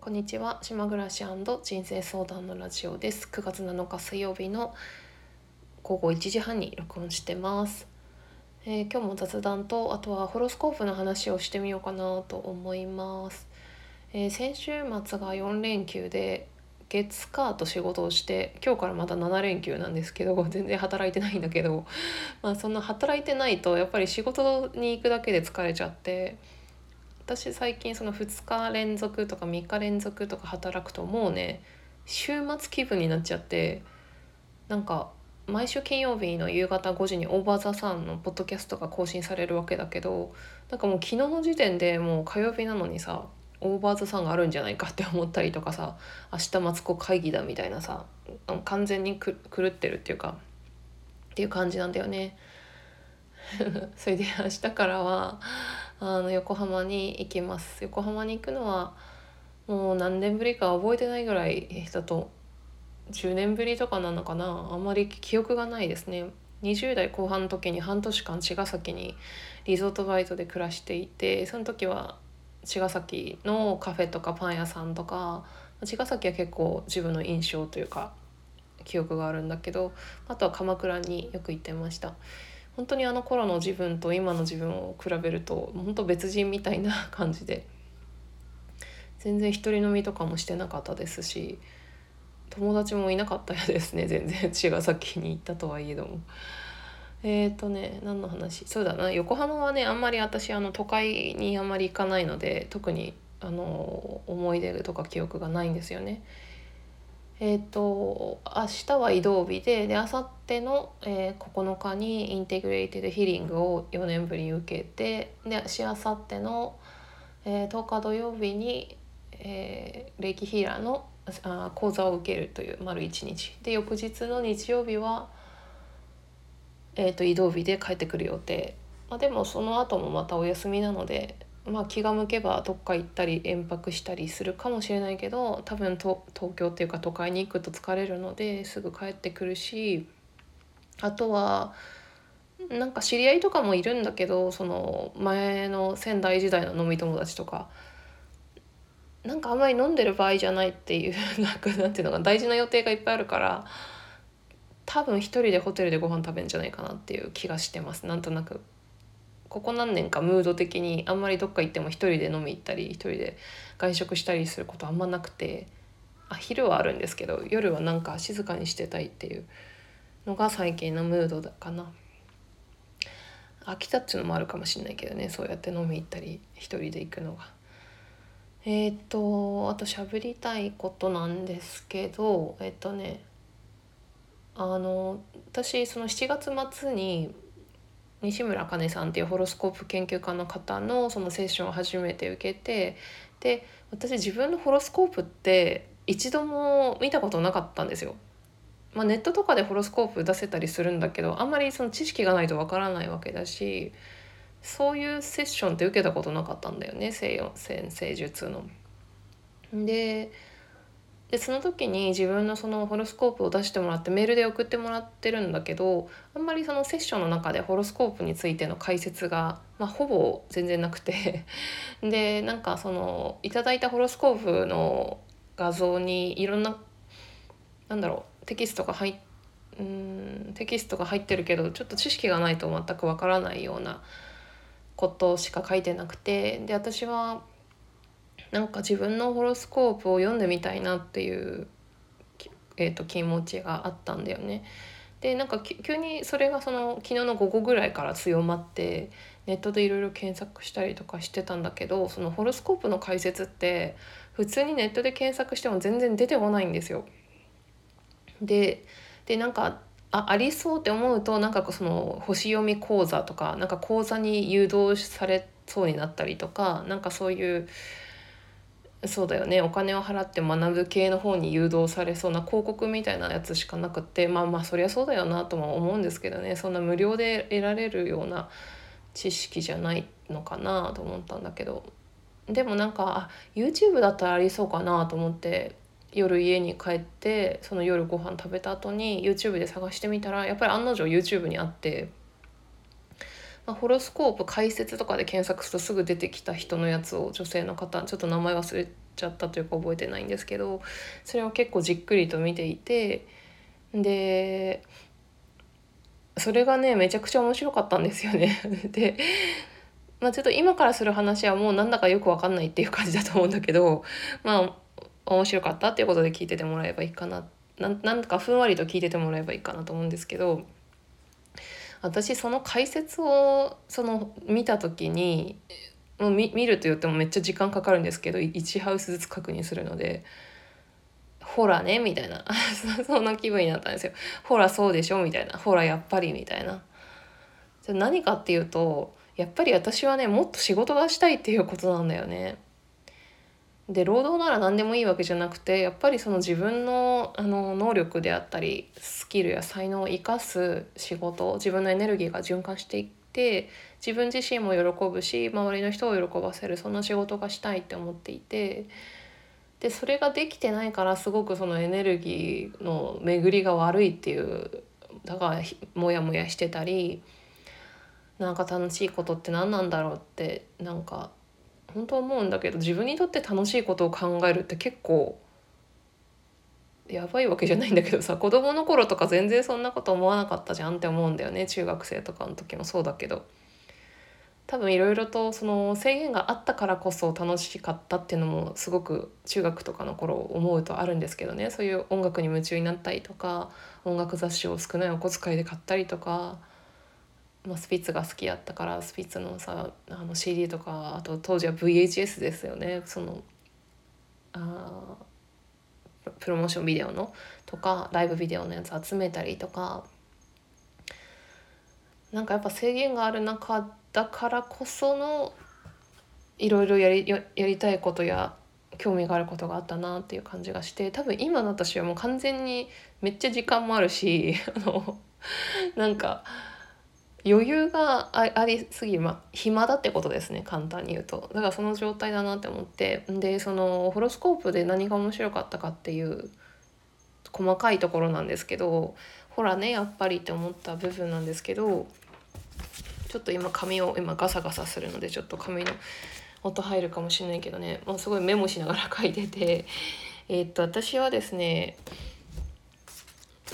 こんにちは。島暮らし人生相談のラジオです。9月7日水曜日の午後1時半に録音してます、えー今日も雑談とあとはホロスコープの話をしてみようかなと思います、えー先週末が4連休で月火と仕事をして今日からまた7連休なんですけど全然働いてないんだけどまあそんな働いてないとやっぱり仕事に行くだけで疲れちゃって私最近その2日連続とか3日連続とか働くともうね週末気分になっちゃってなんか毎週金曜日の夕方5時にオーバーザさんのポッドキャストが更新されるわけだけどなんかもう昨日の時点でもう火曜日なのにさオーバーザさんがあるんじゃないかって思ったりとかさ明日マツコ会議だみたいなさ完全に狂ってるっていうかっていう感じなんだよね。それで明日からはあの横浜に行きます。横浜に行くのはもう何年ぶりか覚えてないぐらいだと10年ぶりとかなのかな。あんまり記憶がないですね。20代後半の時に半年間茅ヶ崎にリゾートバイトで暮らしていてその時は茅ヶ崎のカフェとかパン屋さんとか茅ヶ崎は結構自分の印象というか記憶があるんだけどあとは鎌倉によく行ってました。本当にあの頃の自分と今の自分を比べると本当別人みたいな感じで全然一人飲みとかもしてなかったですし友達もいなかったですね全然茅ヶ崎に行ったとはいえども。えーとね何の話？そうだな横浜はねあんまり私あの都会にあんまり行かないので特にあの思い出とか記憶がないんですよね。えー、と明日は移動日でで明後日の、えー9日にインテグレイティドヒーリングを4年ぶりに受けてでしあさっての、えー10日土曜日に、えー、レイキヒーラーのあ講座を受けるという丸1日。で翌日の日曜日は、えー、と移動日で帰ってくる予定、まあ、でもその後もまたお休みなのでまあ、気が向けばどっか行ったり延泊したりするかもしれないけど多分東京っていうか都会に行くと疲れるのですぐ帰ってくるしあとはなんか知り合いとかもいるんだけどその前の仙台時代の飲み友達とかなんかあんまり飲んでる場合じゃないっていう なんかなんていうのか大事な予定がいっぱいあるから多分一人でホテルでご飯食べるんじゃないかなっていう気がしてますなんとなく。ここ何年かムード的にあんまりどっか行っても一人で飲み行ったり一人で外食したりすることあんまなくてあ昼はあるんですけど夜はなんか静かにしてたいっていうのが最近のムードだかな飽きたっちゅうのもあるかもしれないけどねそうやって飲み行ったり一人で行くのが。えっ、とあと喋りたいことなんですけどえっ、とねあの私その7月末に西村茜さんっていうホロスコープ研究家の方のそのセッションを初めて受けてで私自分のホロスコープって一度も見たことなかったんですよ。まあ、ネットとかでホロスコープ出せたりするんだけどあんまりその知識がないとわからないわけだしそういうセッションって受けたことなかったんだよね西洋先生術の。ででその時に自分のそのホロスコープを出してもらってメールで送ってもらってるんだけどあんまりそのセッションの中でホロスコープについての解説が、まあ、ほぼ全然なくて。でなんかそのいただいたホロスコープの画像にいろんななんだろうテキストが入っうんテキストが入ってるけどちょっと知識がないと全くわからないようなことしか書いてなくて。で私はなんか自分のホロスコープを読んでみたいなっていう、えー、と気持ちがあったんだよね。でなんか急にそれがその昨日の午後ぐらいから強まってネットでいろいろ検索したりとかしてたんだけどそのホロスコープの解説って普通にネットで検索しても全然出てこないんですよ。ででなんかあありそうって思うとなんかその星読み講座とかなんか講座に誘導されそうになったりとかなんかそういうそうだよねお金を払って学ぶ系の方に誘導されそうな広告みたいなやつしかなくってまあまあそりゃそうだよなとも思うんですけどねそんな無料で得られるような知識じゃないのかなと思ったんだけどでもなんかあ YouTube だったらありそうかなと思って夜家に帰ってその夜ご飯食べた後に YouTube で探してみたらやっぱり案の定 YouTube にあって。まあ、ホロスコープ解説とかで検索するとすぐ出てきた人のやつを女性の方ちょっと名前忘れちゃったというか覚えてないんですけどそれを結構じっくりと見ていてでそれがねめちゃくちゃ面白かったんですよね。でまあ、ちょっと今からする話はもうなんだかよく分かんないっていう感じだと思うんだけどまあ面白かったっていうことで聞いててもらえばいいかなななんかふんわりと聞いててもらえばいいかなと思うんですけど私その解説をその見た時にもう見見ると言ってもめっちゃ時間かかるんですけど1ハウスずつ確認するのでほらねみたいな。そんな気分になったんですよ。ほらそうでしょみたいな。ほらやっぱりみたいな。何かっていうとやっぱり私はねもっと仕事がしたいっていうことなんだよね。で労働なら何でもいいわけじゃなくてやっぱりその自分のあの能力であったりスキルや才能を生かす仕事自分のエネルギーが循環していって自分自身も喜ぶし周りの人を喜ばせるそんな仕事がしたいって思っていてでそれができてないからすごくそのエネルギーの巡りが悪いっていうだからモヤモヤしてたりなんか楽しいことって何なんだろうってなんか本当思うんだけど自分にとって楽しいことを考えるって結構やばいわけじゃないんだけどさ 子供の頃とか全然そんなこと思わなかったじゃんって思うんだよね中学生とかの時もそうだけど。多分いろいろとその制限があったからこそ楽しかったっていうのもすごく中学とかの頃思うとあるんですけどね。そういう音楽に夢中になったりとか音楽雑誌を少ないお小遣いで買ったりとかまあ、スピッツが好きやったからスピッツのさあの CD とかあと当時は VHS ですよね。そのあプロモーションビデオのとかライブビデオのやつ集めたりとか。なんかやっぱ制限がある中だからこそのいろいろやりやりたいことや興味があることがあったなっていう感じがして多分今の私はもう完全にめっちゃ時間もあるし あのなんか余裕がありすぎ、ま、暇だってことですね簡単に言うと。だからその状態だなって思って。でそのホロスコープで何が面白かったかっていう細かいところなんですけどほらねやっぱりって思った部分なんですけどちょっと今髪を今ガサガサするのでちょっと髪の音入るかもしれないけどね、まあ、すごいメモしながら書いてて。えー、っと私はですね、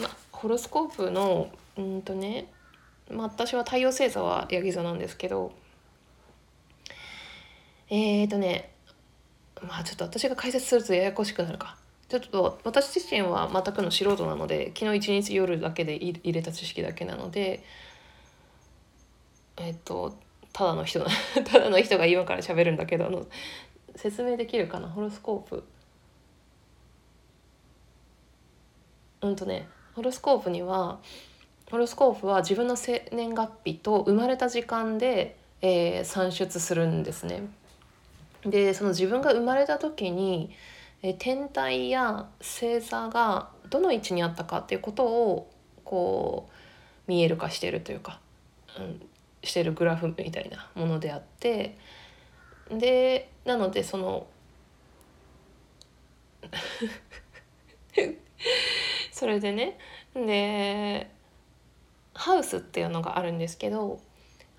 ま、ホロスコープのうんとねまあ、私は太陽星座はヤギ座なんですけどえーとねまあちょっと私が解説するとややこしくなるか。ちょっと私自身は全くの素人なので昨日一日夜だけで入れた知識だけなのでえっ、とただの人 ただの人が今から喋るんだけどあの説明できるかな？ホロスコープ。うんとねホロスコープにはホロスコープは自分の生年月日と生まれた時間で、えー、算出するんですね。でその自分が生まれた時に、えー、天体や星座がどの位置にあったかっていうことをこう見える化してるというか、うん、してるグラフみたいなものであってでなのでその それでねでハウスっていうのがあるんですけど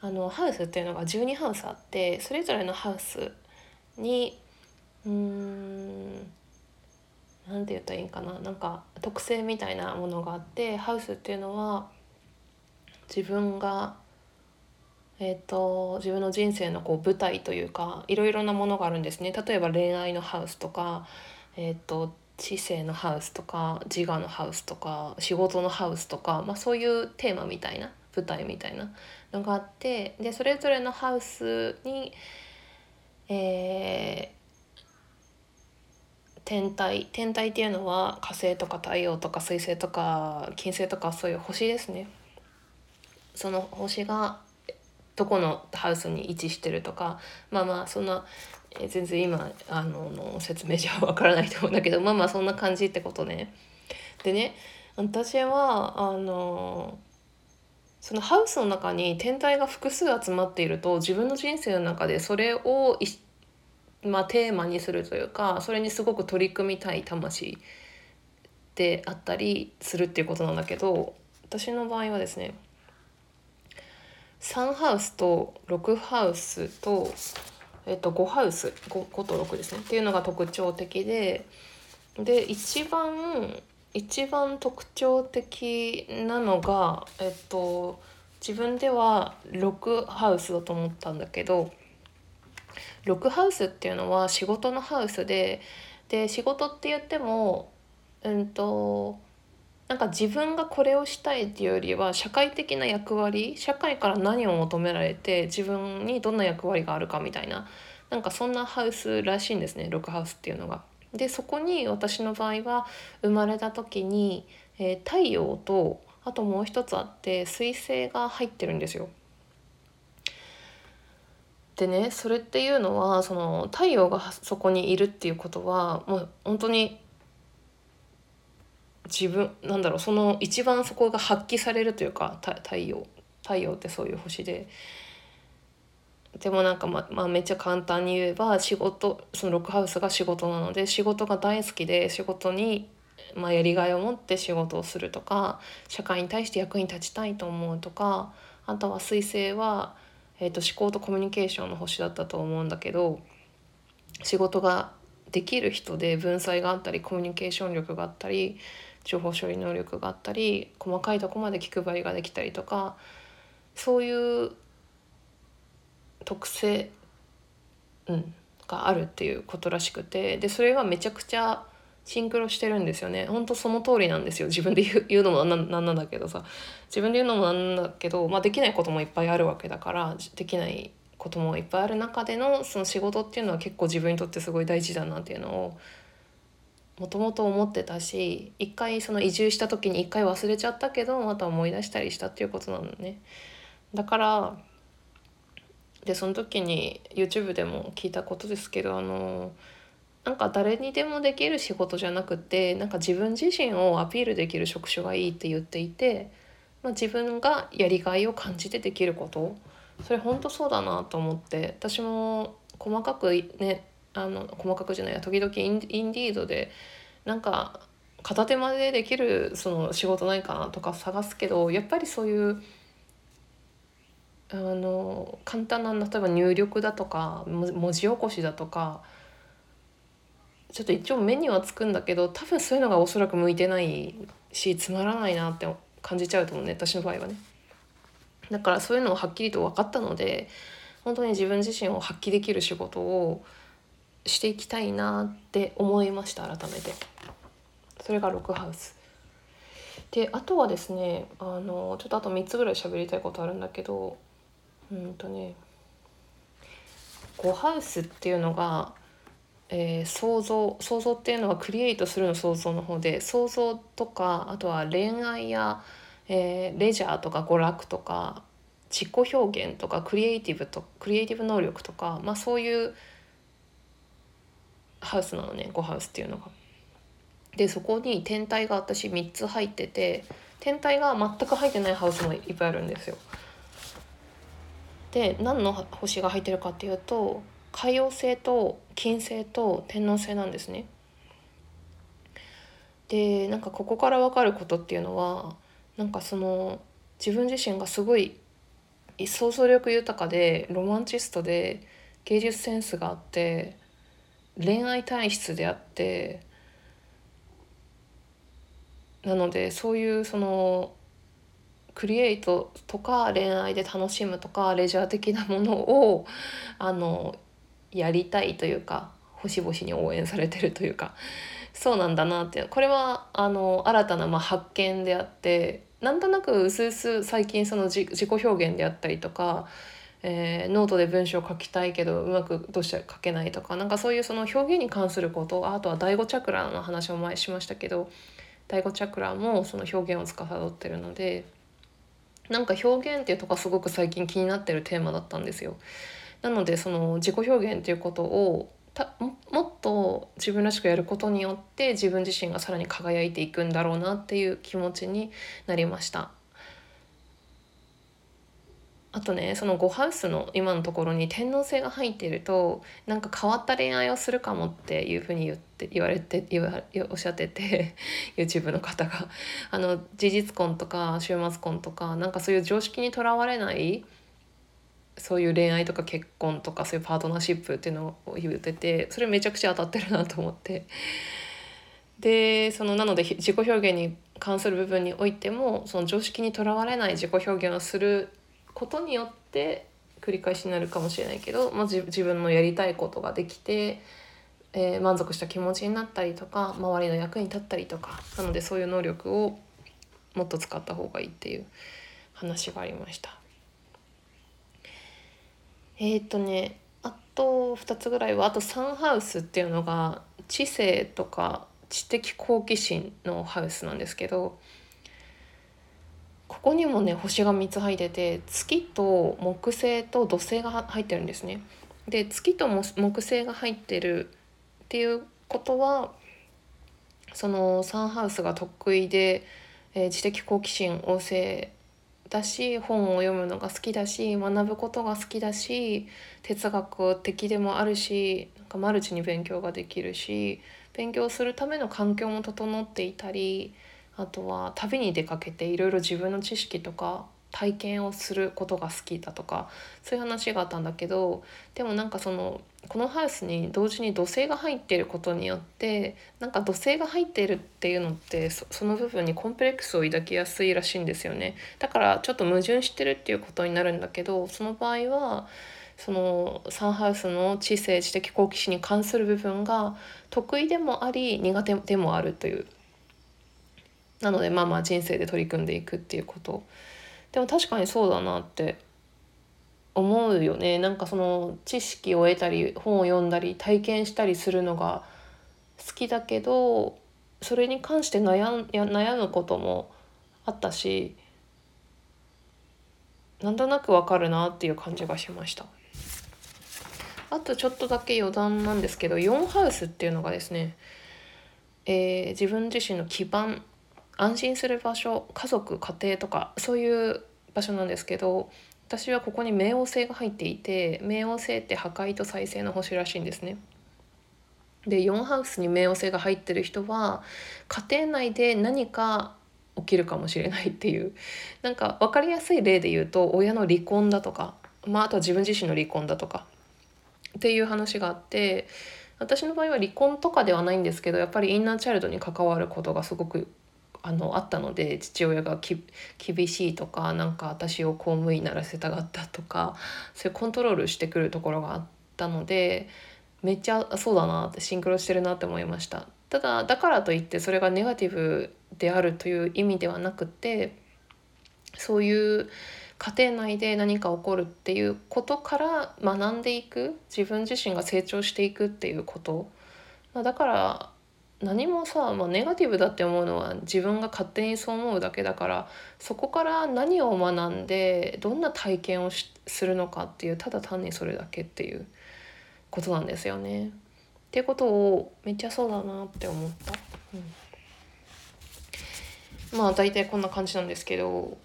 あのハウスっていうのが12ハウスあってそれぞれのハウスにうんなんて言ったらいいんかななんか特性みたいなものがあってハウスっていうのは自分がえーと、自分の人生のこう舞台というかいろいろなものがあるんですね。例えば恋愛のハウスとか、えーと知性のハウスとか自我のハウスとか仕事のハウスとか、まあ、そういうテーマみたいな舞台みたいなのがあってでそれぞれのハウスに、えー、天体天体っていうのは火星とか太陽とか水星とか金星とかそういう星ですね。その星がどこのハウスに位置してるとかまあまあそんなえ全然今あのの説明じゃわからないと思うんだけどまあまあそんな感じってことね。でね私はあのそのハウスの中に天体が複数集まっていると自分の人生の中でそれをまあ、テーマにするというかそれにすごく取り組みたい魂であったりするっていうことなんだけど私の場合はですね3ハウスと6ハウスとえっと、5ハウス 5, 5と6ですね。っていうのが特徴的でで一番一番特徴的なのが、えっと、自分では6ハウスだと思ったんだけど6ハウスっていうのは仕事のハウスでで仕事って言ってもうんとなんか自分がこれをしたいっていうよりは社会的な役割社会から何を求められて自分にどんな役割があるかみたいななんかそんなハウスらしいんですねロハウスっていうのが。でそこに私の場合は生まれた時に、えー、太陽とあともう一つあって彗星が入ってるんですよ。でねそれっていうのはその太陽がそこにいるっていうことはもう本当に自分なんだろうその一番そこが発揮されるというか太陽太陽ってそういう星で。でもなんかままあめっちゃ簡単に言えば仕事そのロックハウスが仕事なので仕事が大好きで仕事に、まあ、やりがいを持って仕事をするとか社会に対して役に立ちたいと思うとかあとは彗星は、えーと、思考とコミュニケーションの星だったと思うんだけど仕事ができる人で文才があったりコミュニケーション力があったり情報処理能力があったり細かいとこまで気配りができたりとかそういう特性、うん、があるっていうことらしくてでそれがめちゃくちゃシンクロしてるんですよね。本当その通りなんですよ。自分で言う のもなんなんだけどさ。自分で言うのもなんだけど、まあ、できないこともいっぱいあるわけだからできないこともいっぱいある中でのその仕事っていうのは結構自分にとってすごい大事だなっていうのをもともと思ってたし一回その移住した時に一回忘れちゃったけどまた思い出したりしたっていうことなのね。だからでその時に YouTube でも聞いたことですけどあのなんか誰にでもできる仕事じゃなくてなんか自分自身をアピールできる職種がいいって言っていて、まあ、自分がやりがいを感じてできることそれ本当そうだなと思って私も細かくねあの細かくじゃないや時々インインディードでなんか片手間でできるその仕事ないかなとか探すけどやっぱりそういうあの簡単な例えば入力だとか文字起こしだとかちょっと一応目にはつくんだけど多分そういうのがおそらく向いてないしつまらないなって感じちゃうと思うね私の場合はね。だからそういうのをはっきりと分かったので本当に自分自身を発揮できる仕事をしていきたいなって思いました改めて。それがロハウス。であとはですねあのちょっとあと3つぐらい喋りたいことあるんだけどうんとね5ハウスっていうのが、えー、想像想像っていうのはクリエイトするの想像の方で想像とかあとは恋愛や、えー、レジャーとか娯楽とか自己表現とかクリエイティブとクリエイティブ能力とか、まあ、そういうハウスなのね5ハウスっていうのが。でそこに天体が私3つ入ってて天体が全く入ってないハウスもいっぱいあるんですよ。で何の星が入ってるかっていうと海王星と金星と天王星なんですね。でなんかここから分かることっていうのはなんかその自分自身がすごい想像力豊かでロマンチストで芸術センスがあって恋愛体質であってなのでそういうそのクリエイトとか恋愛で楽しむとかレジャー的なものをあのやりたいというか星々に応援されてるというかそうなんだなってこれはあの新たなまあ発見であってなんとなくうすうす最近その自己表現であったりとかえー、ノートで文章を書きたいけどうまくどうして書けないとかなんかそういうその表現に関することあとは第5チャクラの話を前しましたけど第5チャクラもその表現を司ってるのでなんか表現っていうとこすごく最近気になってるテーマだったんですよ。なのでその自己表現っていうことをもっと自分らしくやることによって自分自身がさらに輝いていくんだろうなっていう気持ちになりました。あとねその5ハウスの今のところに天王星が入っているとなんか変わった恋愛をするかもっていうふうに言って言われて言わおっしゃってて YouTube の方があの事実婚とか週末婚とかなんかそういう常識にとらわれないそういう恋愛とか結婚とかそういうパートナーシップっていうのを言っててそれめちゃくちゃ当たってるなと思ってでそのなので自己表現に関する部分においてもその常識にとらわれない自己表現をすることによって繰り返しになるかもしれないけど、まあ、自分のやりたいことができて、えー、満足した気持ちになったりとか周りの役に立ったりとかなのでそういう能力をもっと使った方がいいっていう話がありました。えっ、ー、とねあと2つぐらいはあとサンハウスっていうのが知性とか知的好奇心のハウスなんですけどここにもね星が3つ入ってて月と木星と土星が入ってるんですね。で月と木星が入ってるっていうことはそのサンハウスが得意で、えー、知的好奇心旺盛だし本を読むのが好きだし学ぶことが好きだし哲学的でもあるしなんかマルチに勉強ができるし勉強するための環境も整っていたりあとは旅に出かけていろいろ自分の知識とか体験をすることが好きだとかそういう話があったんだけどでもなんかそのこのハウスに同時に土星が入っていることによってなんか土星が入ってるっていうのってその部分にコンプレックスを抱きやすいらしいんですよね。だからちょっと矛盾してるっていうことになるんだけどその場合はそのサンハウスの知性知的好奇心に関する部分が得意でもあり苦手でもあるという。なのでまあまあ人生で取り組んでいくっていうこと。でも確かにそうだなって思うよねなんかその知識を得たり本を読んだり体験したりするのが好きだけどそれに関して悩悩むこともあったしなんとなくわかるなっていう感じがしました。あとちょっとだけ余談なんですけど4ハウスっていうのがですね、えー、自分自身の基盤安心する場所家族家庭とかそういう場所なんですけど私はここに冥王星が入っていて冥王星って破壊と再生の星らしいんですね。で4ハウスに冥王星が入ってる人は家庭内で何か起きるかもしれないっていうなんか分かりやすい例で言うと親の離婚だとか、まあ、あとは自分自身の離婚だとかっていう話があって私の場合は離婚とかではないんですけどやっぱりインナーチャイルドに関わることがすごくあのあったので父親が厳しいとかなんか私を公務員ならせたかったとかそういうコントロールしてくるところがあったのでめっちゃそうだなってシンクロしてるなって思いました。ただだからといってそれがネガティブであるという意味ではなくてそういう家庭内で何か起こるっていうことから学んでいく自分自身が成長していくっていうこと、だから何もさ、まあ、ネガティブだって思うのは自分が勝手にそう思うだけだからそこから何を学んでどんな体験をするのかっていうただ単にそれだけっていうことなんですよね。ってことをめっちゃそうだなって思った。うん、まあ大体こんな感じなんですけど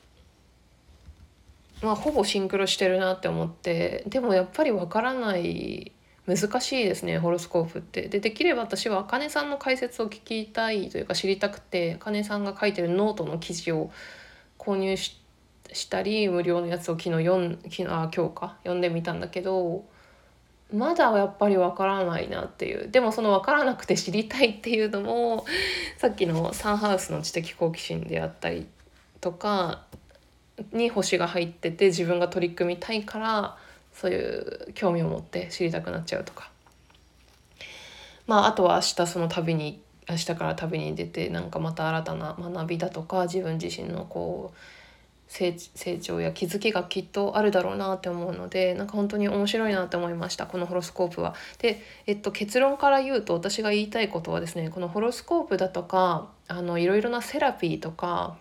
まあほぼシンクロしてるなって思ってでもやっぱりわからない難しいですねホロスコープって。でできれば私はあかねさんの解説を聞きたいというか知りたくてあかねさんが書いてるノートの記事を購入したり無料のやつを昨日読ん昨日あ今日か読んでみたんだけどまだやっぱりわからないなっていうでもその分からなくて知りたいっていうのもさっきのサンハウスの知的好奇心であったりとかに星が入ってて自分が取り組みたいからそういう興味を持って知りたくなっちゃうとかまああとは明日その旅に明日から旅に出てなんかまた新たな学びだとか自分自身のこう成長や気づきがきっとあるだろうなって思うのでなんか本当に面白いなって思いましたこのホロスコープは。で、えっと、結論から言うと私が言いたいことはですねこのホロスコープだとかあのいろいろなセラピーとか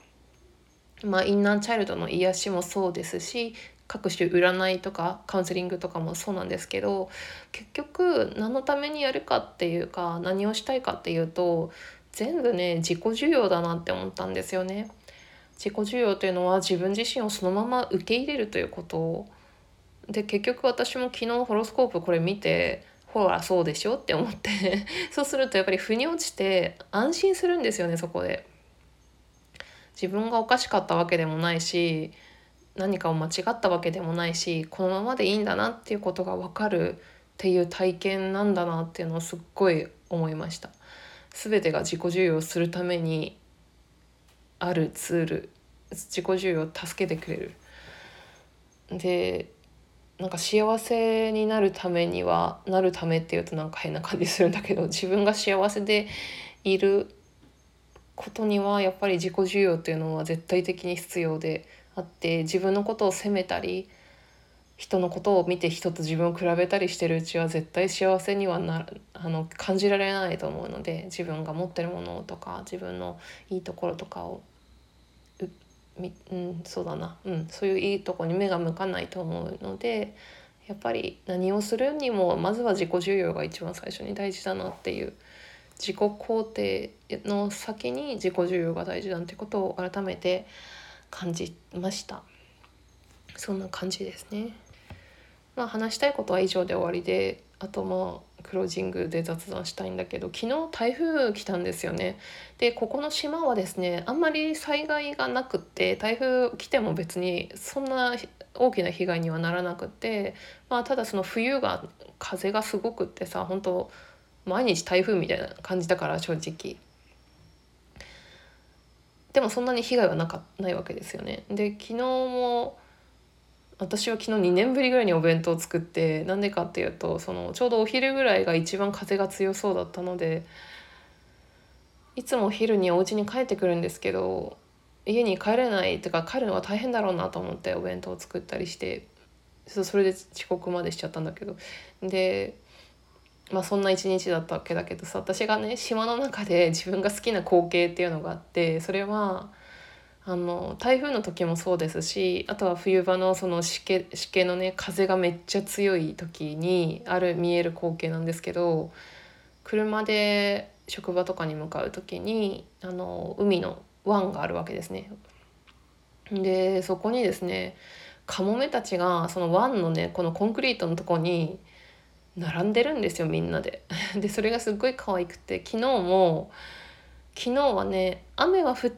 まあ、インナーチャイルドの癒しもそうですし各種占いとかカウンセリングとかもそうなんですけど結局何のためにやるかっていうか何をしたいかっていうと全部ね自己需要だなって思ったんですよね。自己需要というのは自分自身をそのまま受け入れるということで結局私も昨日ホロスコープこれ見てほらそうでしょって思って そうするとやっぱり腑に落ちて安心するんですよねそこで。自分がおかしかったわけでもないし何かを間違ったわけでもないしこのままでいいんだなっていうことが分かるっていう体験なんだなっていうのをすっごい思いました。全てが自己重要するためにあるツール自己重要を助けてくれる。でなんか幸せになるためにはなるためっていうとなんか変な感じするんだけど自分が幸せでいることにはやっぱり自己重要っていうのは絶対的に必要であって自分のことを責めたり人のことを見て人と自分を比べたりしてるうちは絶対幸せにはなあの感じられないと思うので自分が持ってるものとか自分のいいところとかをみうんそうだな、うん、そういういいとこに目が向かないと思うのでやっぱり何をするにもまずは自己重要が一番最初に大事だなっていう自己肯定の先に自己重要が大事だってことを改めて感じました。そんな感じですね。まあ話したいことは以上で終わりであとまあクロージングで雑談したいんだけど昨日台風来たんですよね。でここの島はですねあんまり災害がなくって台風来ても別にそんな大きな被害にはならなくってまあただその冬が風がすごくってさ本当毎日台風みたいな感じだから正直。でもそんなに被害はなかないわけですよね。で昨日も私は昨日2年ぶりぐらいにお弁当を作ってなんでかっていうとそのちょうどお昼ぐらいが一番風が強そうだったのでいつもお昼にお家に帰ってくるんですけど家に帰れないとか帰るのは大変だろうなと思ってお弁当を作ったりしてそれで遅刻までしちゃったんだけど。でまあそんな一日だったわけだけどさ私がね島の中で自分が好きな光景っていうのがあってそれはあの台風の時もそうですしあとは冬場のその湿気湿気のね風がめっちゃ強い時にある見える光景なんですけど車で職場とかに向かう時にあの海の湾があるわけですね。でそこにですねカモメたちがその湾のねこのコンクリートのとこに並んでるんですよみんなで。でそれがすっごい可愛くて昨日も昨日はね雨は降っ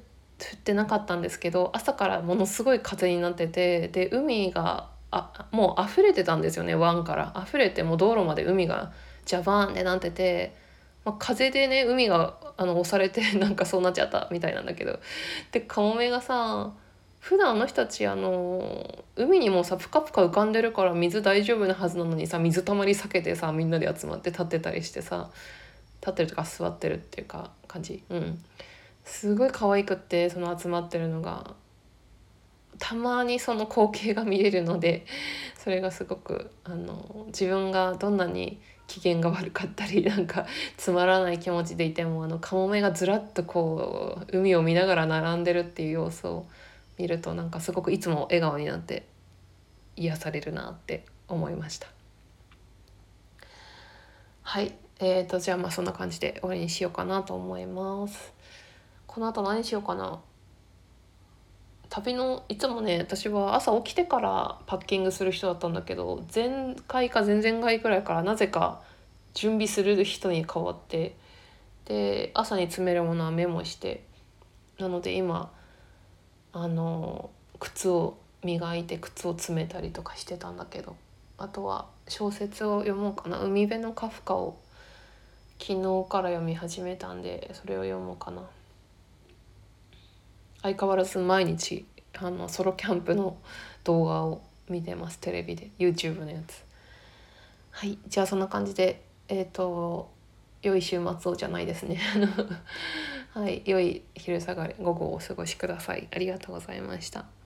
てなかったんですけど朝からものすごい風になっててで海があもう溢れてたんですよね湾から溢れてもう道路まで海がジャバーンってなってて、まあ、風でね海があの押されてなんかそうなっちゃったみたいなんだけどでカモメがさ普段あの人たちあの海にもさプカプカ浮かんでるから水大丈夫なはずなのにさ水たまり避けてさみんなで集まって立ってたりしてさ立ってるとか座ってるっていうか感じ。うん。すごい可愛くってその集まってるのがたまにその光景が見れるのでそれがすごくあの自分がどんなに機嫌が悪かったりなんかつまらない気持ちでいてもあのカモメがずらっとこう海を見ながら並んでるっていう様子を見るとなんかすごくいつも笑顔になって癒されるなって思いました。はいえーと、じゃあまあそんな感じで終わりにしようかなと思います。この後何しようかな旅のいつもね私は朝起きてからパッキングする人だったんだけど前回か前々回くらいからなぜか準備する人に変わってで朝に詰めるものはメモしてなので今あの靴を磨いて靴を詰めたりとかしてたんだけどあとは小説を読もうかな。海辺のカフカを昨日から読み始めたんでそれを読もうかな。相変わらず毎日あのソロキャンプの動画を見てます。テレビで YouTube のやつ。はいじゃあそんな感じでえっ、ー、と良い週末をじゃないですね。はい良い昼下がり午後をお過ごしください。ありがとうございました。